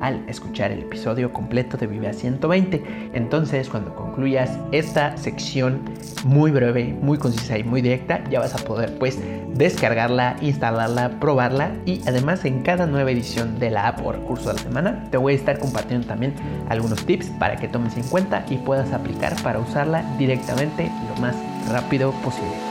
al escuchar el episodio completo de Vive a 120. Entonces, cuando concluyas esta sección muy breve, muy concisa y muy directa, ya vas a poder pues descargarla, instalarla, probarla y además en cada nueva edición de la app o recurso de la semana te voy a estar compartiendo también algunos tips para que tomes en cuenta y puedas aplicar para usarla directamente lo más rápido posible.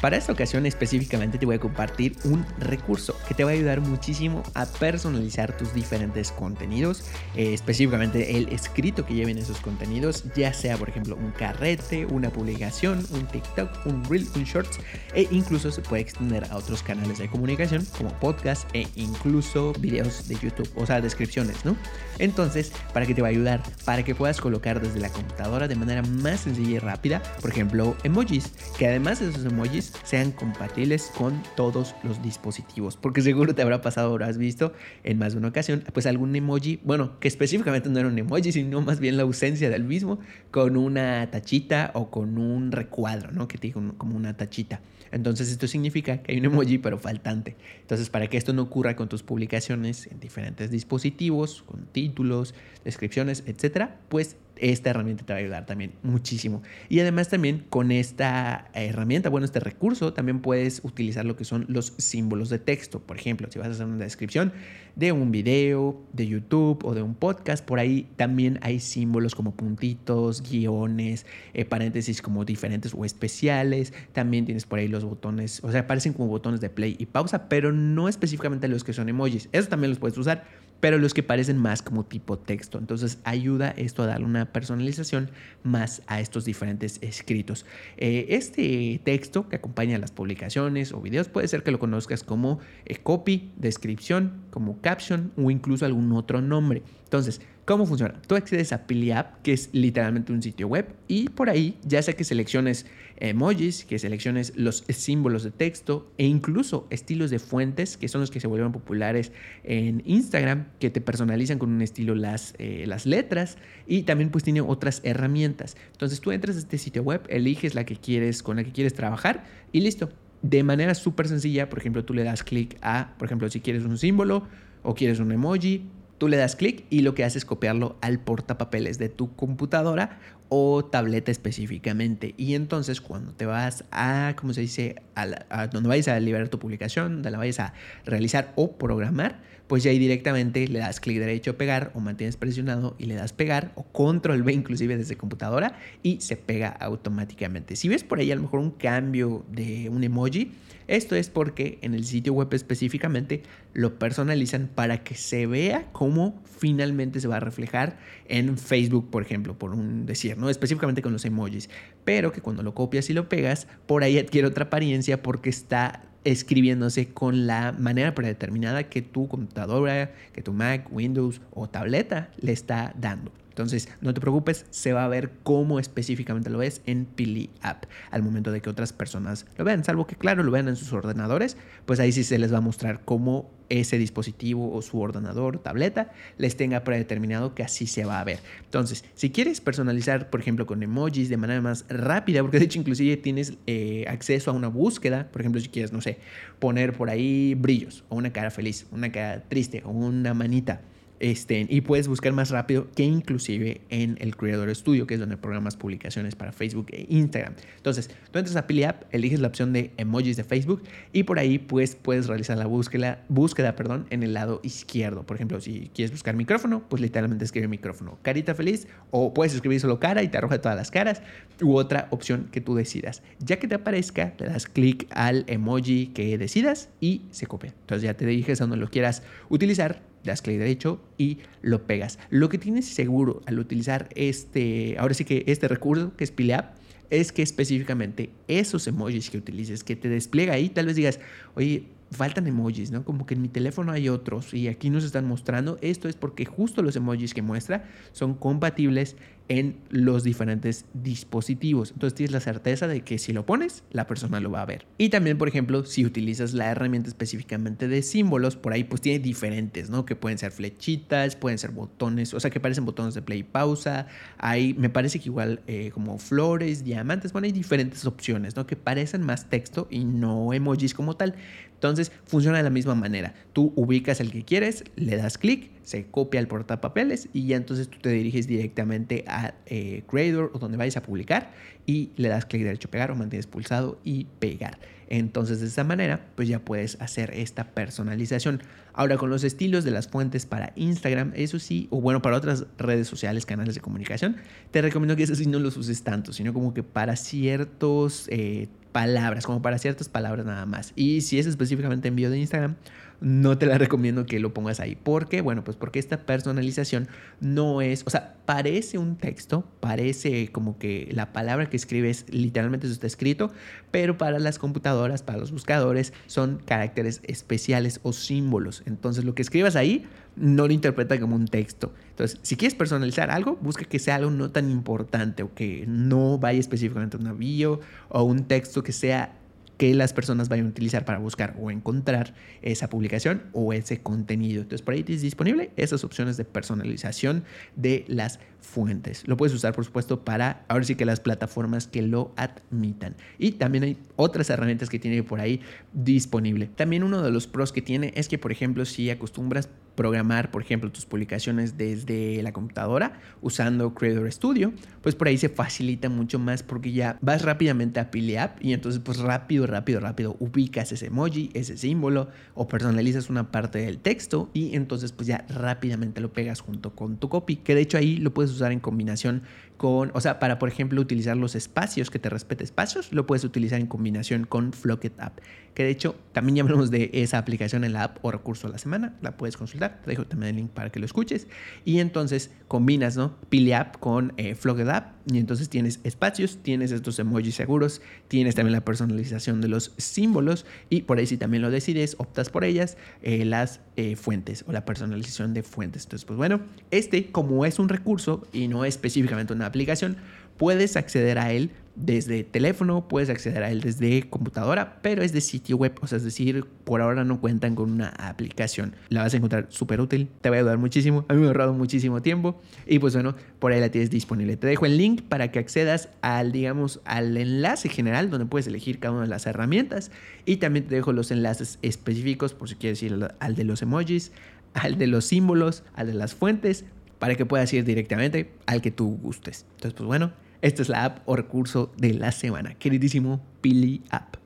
Para esta ocasión específicamente te voy a compartir un recurso que te va a ayudar muchísimo a personalizar tus diferentes contenidos, eh, específicamente el escrito que lleven esos contenidos, ya sea por ejemplo un carrete, una publicación, un TikTok, un Reel, un Shorts e incluso se puede extender a otros canales de comunicación como podcast e incluso videos de YouTube, o sea, descripciones, ¿no? Entonces, ¿para qué te va a ayudar? Para que puedas colocar desde la computadora de manera más sencilla y rápida, por ejemplo, emojis, que además de esos emojis sean compatibles con todos los dispositivos. Porque seguro te habrá pasado, habrás visto en más de una ocasión, pues algún emoji, bueno, que específicamente no era un emoji, sino más bien la ausencia del mismo, con una tachita o con un recuadro, ¿no? Que te digo como una tachita. Entonces esto significa que hay un emoji pero faltante. Entonces para que esto no ocurra con tus publicaciones en diferentes dispositivos, con títulos, descripciones, etcétera, pues esta herramienta te va a ayudar también muchísimo. Y además también con esta herramienta, bueno, este recurso, también puedes utilizar lo que son los símbolos de texto. Por ejemplo, si vas a hacer una descripción de un video, de YouTube o de un podcast, por ahí también hay símbolos como puntitos, guiones, eh, paréntesis como diferentes o especiales. También tienes por ahí los botones, o sea, aparecen como botones de play y pausa, pero no específicamente los que son emojis. Eso también los puedes usar pero los que parecen más como tipo texto. Entonces ayuda esto a darle una personalización más a estos diferentes escritos. Eh, este texto que acompaña las publicaciones o videos puede ser que lo conozcas como eh, copy, descripción, como caption o incluso algún otro nombre. Entonces, ¿Cómo funciona? Tú accedes a PiliApp, que es literalmente un sitio web, y por ahí, ya sea que selecciones emojis, que selecciones los símbolos de texto e incluso estilos de fuentes, que son los que se vuelven populares en Instagram, que te personalizan con un estilo las, eh, las letras, y también pues tiene otras herramientas. Entonces tú entras a este sitio web, eliges la que quieres, con la que quieres trabajar, y listo. De manera súper sencilla, por ejemplo, tú le das clic a, por ejemplo, si quieres un símbolo o quieres un emoji, Tú le das clic y lo que haces es copiarlo al portapapeles de tu computadora o tableta específicamente. Y entonces cuando te vas a, ¿cómo se dice? A, donde vayas a liberar tu publicación, donde la vayas a realizar o programar, pues ya ahí directamente le das clic derecho pegar o mantienes presionado y le das pegar o control V inclusive desde computadora y se pega automáticamente. Si ves por ahí a lo mejor un cambio de un emoji, esto es porque en el sitio web específicamente lo personalizan para que se vea cómo finalmente se va a reflejar en Facebook, por ejemplo, por un decir, ¿no? Específicamente con los emojis. Pero que cuando lo copias y lo pegas, por ahí adquiere otra apariencia porque está escribiéndose con la manera predeterminada que tu computadora, que tu Mac, Windows o tableta le está dando. Entonces, no te preocupes, se va a ver cómo específicamente lo ves en Pili App al momento de que otras personas lo vean, salvo que claro, lo vean en sus ordenadores, pues ahí sí se les va a mostrar cómo ese dispositivo o su ordenador, tableta, les tenga predeterminado que así se va a ver. Entonces, si quieres personalizar, por ejemplo, con emojis de manera más rápida, porque de hecho inclusive tienes eh, acceso a una búsqueda, por ejemplo, si quieres, no sé, poner por ahí brillos o una cara feliz, una cara triste o una manita este, y puedes buscar más rápido que inclusive en el Creator Studio, que es donde programas publicaciones para Facebook e Instagram. Entonces, tú entras a PiliApp, eliges la opción de emojis de Facebook y por ahí pues, puedes realizar la búsqueda, búsqueda perdón, en el lado izquierdo. Por ejemplo, si quieres buscar micrófono, pues literalmente escribe micrófono, carita feliz, o puedes escribir solo cara y te arroja todas las caras, u otra opción que tú decidas. Ya que te aparezca, le das clic al emoji que decidas y se copia. Entonces ya te diriges a donde lo quieras utilizar das clic derecho y lo pegas. Lo que tienes seguro al utilizar este, ahora sí que este recurso que es PileApp, es que específicamente esos emojis que utilices, que te despliega ahí, tal vez digas, oye, faltan emojis, ¿no? Como que en mi teléfono hay otros y aquí nos están mostrando. Esto es porque justo los emojis que muestra son compatibles en los diferentes dispositivos. Entonces tienes la certeza de que si lo pones, la persona lo va a ver. Y también, por ejemplo, si utilizas la herramienta específicamente de símbolos, por ahí pues tiene diferentes, ¿no? Que pueden ser flechitas, pueden ser botones, o sea, que parecen botones de play y pausa. Hay, me parece que igual eh, como flores, diamantes, bueno, hay diferentes opciones, ¿no? Que parecen más texto y no emojis como tal. Entonces funciona de la misma manera. Tú ubicas el que quieres, le das clic, se copia el portapapeles y ya entonces tú te diriges directamente a eh, Creator o donde vayas a publicar y le das clic derecho pegar o mantienes pulsado y pegar. Entonces de esta manera pues ya puedes hacer esta personalización. Ahora con los estilos de las fuentes para Instagram, eso sí, o bueno, para otras redes sociales, canales de comunicación, te recomiendo que eso sí no los uses tanto, sino como que para ciertos eh, palabras, como para ciertas palabras nada más. Y si es específicamente envío de Instagram, no te la recomiendo que lo pongas ahí. ¿Por qué? Bueno, pues porque esta personalización no es, o sea, parece un texto, parece como que la palabra que escribes literalmente está escrito, pero para las computadoras, para los buscadores, son caracteres especiales o símbolos. Entonces, lo que escribas ahí no lo interpreta como un texto. Entonces, si quieres personalizar algo, busca que sea algo no tan importante o que no vaya específicamente a un bio o un texto que sea que las personas vayan a utilizar para buscar o encontrar esa publicación o ese contenido. Entonces, por ahí tienes disponible esas opciones de personalización de las fuentes. Lo puedes usar, por supuesto, para ahora sí que las plataformas que lo admitan. Y también hay otras herramientas que tiene por ahí disponible. También uno de los pros que tiene es que, por ejemplo, si acostumbras programar, por ejemplo, tus publicaciones desde la computadora usando Creator Studio, pues por ahí se facilita mucho más porque ya vas rápidamente a PiliApp y entonces pues rápido, rápido, rápido ubicas ese emoji, ese símbolo o personalizas una parte del texto y entonces pues ya rápidamente lo pegas junto con tu copy, que de hecho ahí lo puedes usar en combinación con, o sea, para por ejemplo utilizar los espacios, que te respete espacios, lo puedes utilizar en combinación con Flocket App, que de hecho también ya hablamos de esa aplicación en la app o recurso de la semana, la puedes consultar, te dejo también el link para que lo escuches y entonces combinas, ¿no? Pili App con eh, Flocket App y entonces tienes espacios, tienes estos emojis seguros, tienes también la personalización de los símbolos y por ahí si también lo decides, optas por ellas, eh, las eh, fuentes o la personalización de fuentes. Entonces, pues bueno, este como es un recurso y no específicamente una aplicación, puedes acceder a él desde teléfono, puedes acceder a él desde computadora, pero es de sitio web, o sea, es decir, por ahora no cuentan con una aplicación. La vas a encontrar súper útil, te va a ayudar muchísimo, a mí me ha ahorrado muchísimo tiempo y pues bueno, por ahí la tienes disponible. Te dejo el link para que accedas al, digamos, al enlace general donde puedes elegir cada una de las herramientas y también te dejo los enlaces específicos por si quieres ir al de los emojis, al de los símbolos, al de las fuentes, para que puedas ir directamente al que tú gustes. Entonces, pues bueno, esta es la app o recurso de la semana. Queridísimo Pili App.